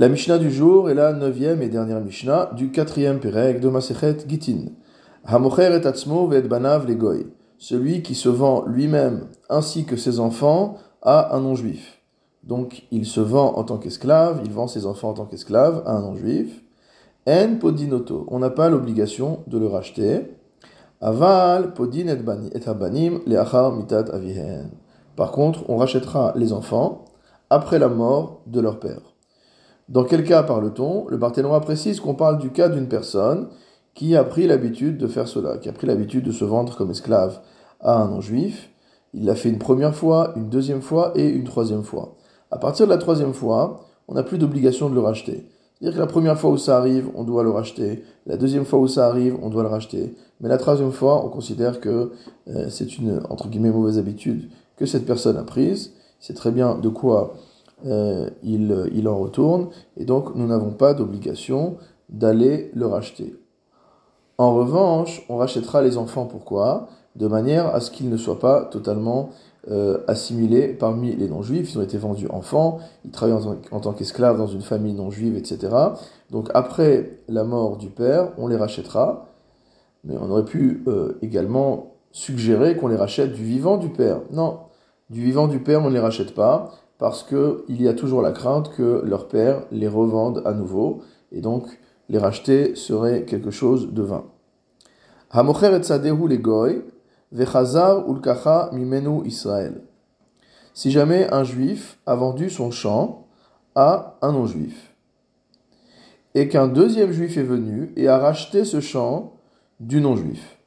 La Mishnah du jour est la neuvième et dernière Mishnah du quatrième Pérec de Masechet Gitin. Hamocher et atzmo et banav legoy. Celui qui se vend lui-même ainsi que ses enfants à un non-juif. Donc il se vend en tant qu'esclave, il vend ses enfants en tant qu'esclave à un non-juif. En podinoto. On n'a pas l'obligation de le racheter. Aval podin et abanim leachar mitat avihen. Par contre, on rachètera les enfants après la mort de leur père. Dans quel cas parle-t-on Le Barthénois précise qu'on parle du cas d'une personne qui a pris l'habitude de faire cela, qui a pris l'habitude de se vendre comme esclave à un non-juif. Il l'a fait une première fois, une deuxième fois et une troisième fois. À partir de la troisième fois, on n'a plus d'obligation de le racheter. C'est-à-dire que la première fois où ça arrive, on doit le racheter. La deuxième fois où ça arrive, on doit le racheter. Mais la troisième fois, on considère que euh, c'est une, entre guillemets, mauvaise habitude que cette personne a prise. C'est très bien de quoi euh, il, en retourne, et donc nous n'avons pas d'obligation d'aller le racheter. En revanche, on rachètera les enfants, pourquoi? De manière à ce qu'ils ne soient pas totalement euh, assimilés parmi les non-juifs. Ils ont été vendus enfants, ils travaillent en, tant qu'esclaves dans une famille non-juive, etc. Donc après la mort du père, on les rachètera, mais on aurait pu euh, également suggérer qu'on les rachète du vivant du père. Non, du vivant du père, on ne les rachète pas parce qu'il y a toujours la crainte que leur père les revende à nouveau, et donc les racheter serait quelque chose de vain. Si jamais un juif a vendu son champ à un non-juif, et qu'un deuxième juif est venu et a racheté ce champ du non-juif.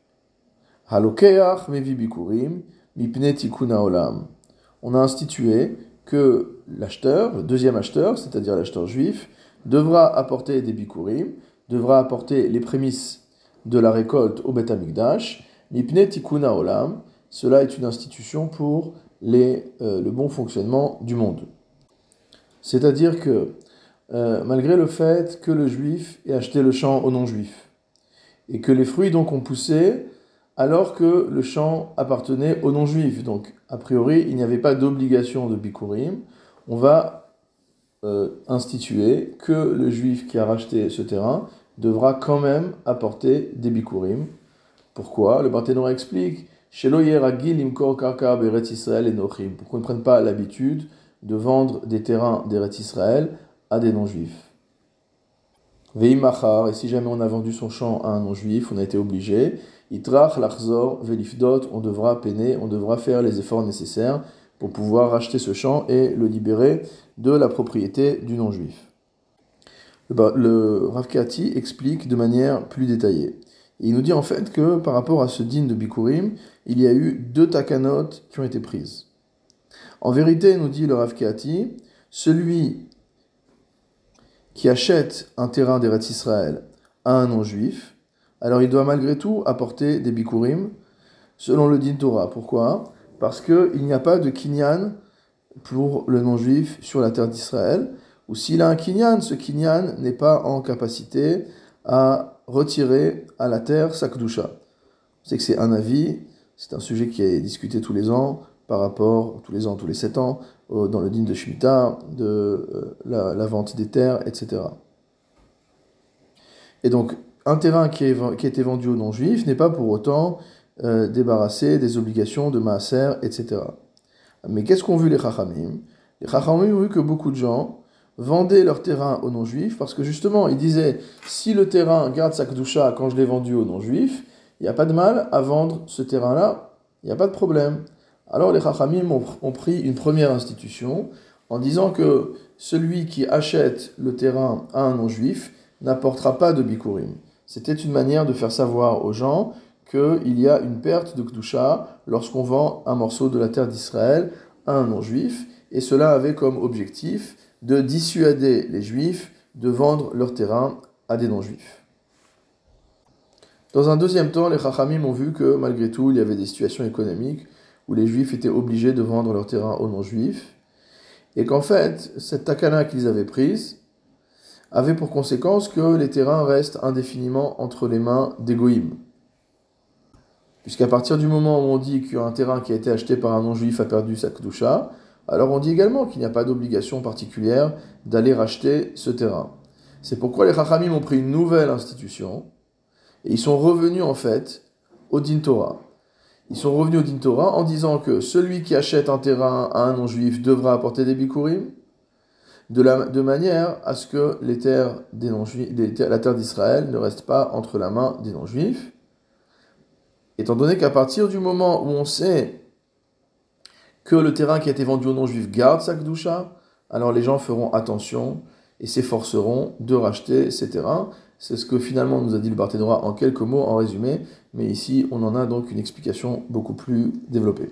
On a institué que l'acheteur, le deuxième acheteur, c'est-à-dire l'acheteur juif, devra apporter des bikurim, devra apporter les prémices de la récolte au Bet Amikdash, mipne tikuna olam, cela est une institution pour les, euh, le bon fonctionnement du monde. C'est-à-dire que, euh, malgré le fait que le juif ait acheté le champ au non-juif, et que les fruits donc ont poussé alors que le champ appartenait aux non-juifs. Donc, a priori, il n'y avait pas d'obligation de bikurim. On va euh, instituer que le juif qui a racheté ce terrain devra quand même apporter des bikurim. Pourquoi? Le Barthénora explique Pourquoi ils ne prennent pas l'habitude de vendre des terrains d'Eretz Israël à des non-juifs? Veimachar, et si jamais on a vendu son champ à un non-juif, on a été obligé, Itrach, Lachzor, Velifdot, on devra peiner, on devra faire les efforts nécessaires pour pouvoir racheter ce champ et le libérer de la propriété du non-juif. Le, Rav explique de manière plus détaillée. il nous dit en fait que par rapport à ce din de Bikurim, il y a eu deux takanot qui ont été prises. En vérité, nous dit le Rav celui qui achète un terrain d'Eretz Israël à un non-juif, alors il doit malgré tout apporter des bikurim selon le din Torah. Pourquoi? Parce qu'il n'y a pas de kinyan pour le non-juif sur la terre d'Israël, ou s'il a un kinyan, ce kinyan n'est pas en capacité à retirer à la terre sa kdusha. C'est que c'est un avis, c'est un sujet qui est discuté tous les ans par rapport, tous les ans, tous les sept ans, dans le din de Shemitah, de euh, la, vente des terres, etc. Et donc, un terrain qui, est, a été vendu aux non-juifs n'est pas pour autant euh, débarrassé des obligations de maaser, etc. Mais qu'est-ce qu'ont vu les chachamim? Les chachamim ont vu que beaucoup de gens vendaient leur terrain aux non-juifs parce que justement, ils disaient si le terrain garde sa kdusha quand je l'ai vendu aux non-juifs, il n'y a pas de mal à vendre ce terrain-là, il n'y a pas de problème. Alors les Chachamim ont, pris une première institution en disant que celui qui achète le terrain à un non-juif n'apportera pas de bikurim. C'était une manière de faire savoir aux gens qu'il y a une perte de Kdusha lorsqu'on vend un morceau de la terre d'Israël à un non-juif, et cela avait comme objectif de dissuader les juifs de vendre leur terrain à des non-juifs. Dans un deuxième temps, les Chachamim ont vu que malgré tout, il y avait des situations économiques où les juifs étaient obligés de vendre leur terrain aux non-juifs, et qu'en fait, cette takana qu'ils avaient prise avait pour conséquence que les terrains restent indéfiniment entre les mains des Puisqu'à partir du moment où on dit qu'un terrain qui a été acheté par un non-juif a perdu sa kedusha, alors on dit également qu'il n'y a pas d'obligation particulière d'aller racheter ce terrain. C'est pourquoi les Chachamim ont pris une nouvelle institution et ils sont revenus en fait au Din Torah. Ils sont revenus au Din Torah en disant que celui qui achète un terrain à un non-juif devra apporter des bikurim de, la, de manière à ce que les terres des non la terre d'Israël ne reste pas entre la main des non-juifs. Étant donné qu'à partir du moment où on sait que le terrain qui a été vendu aux non-juifs garde sa kdusha, alors les gens feront attention et s'efforceront de racheter ces terrains. C'est ce que finalement nous a dit le Barthénois en quelques mots, en résumé, mais ici on en a donc une explication beaucoup plus développée.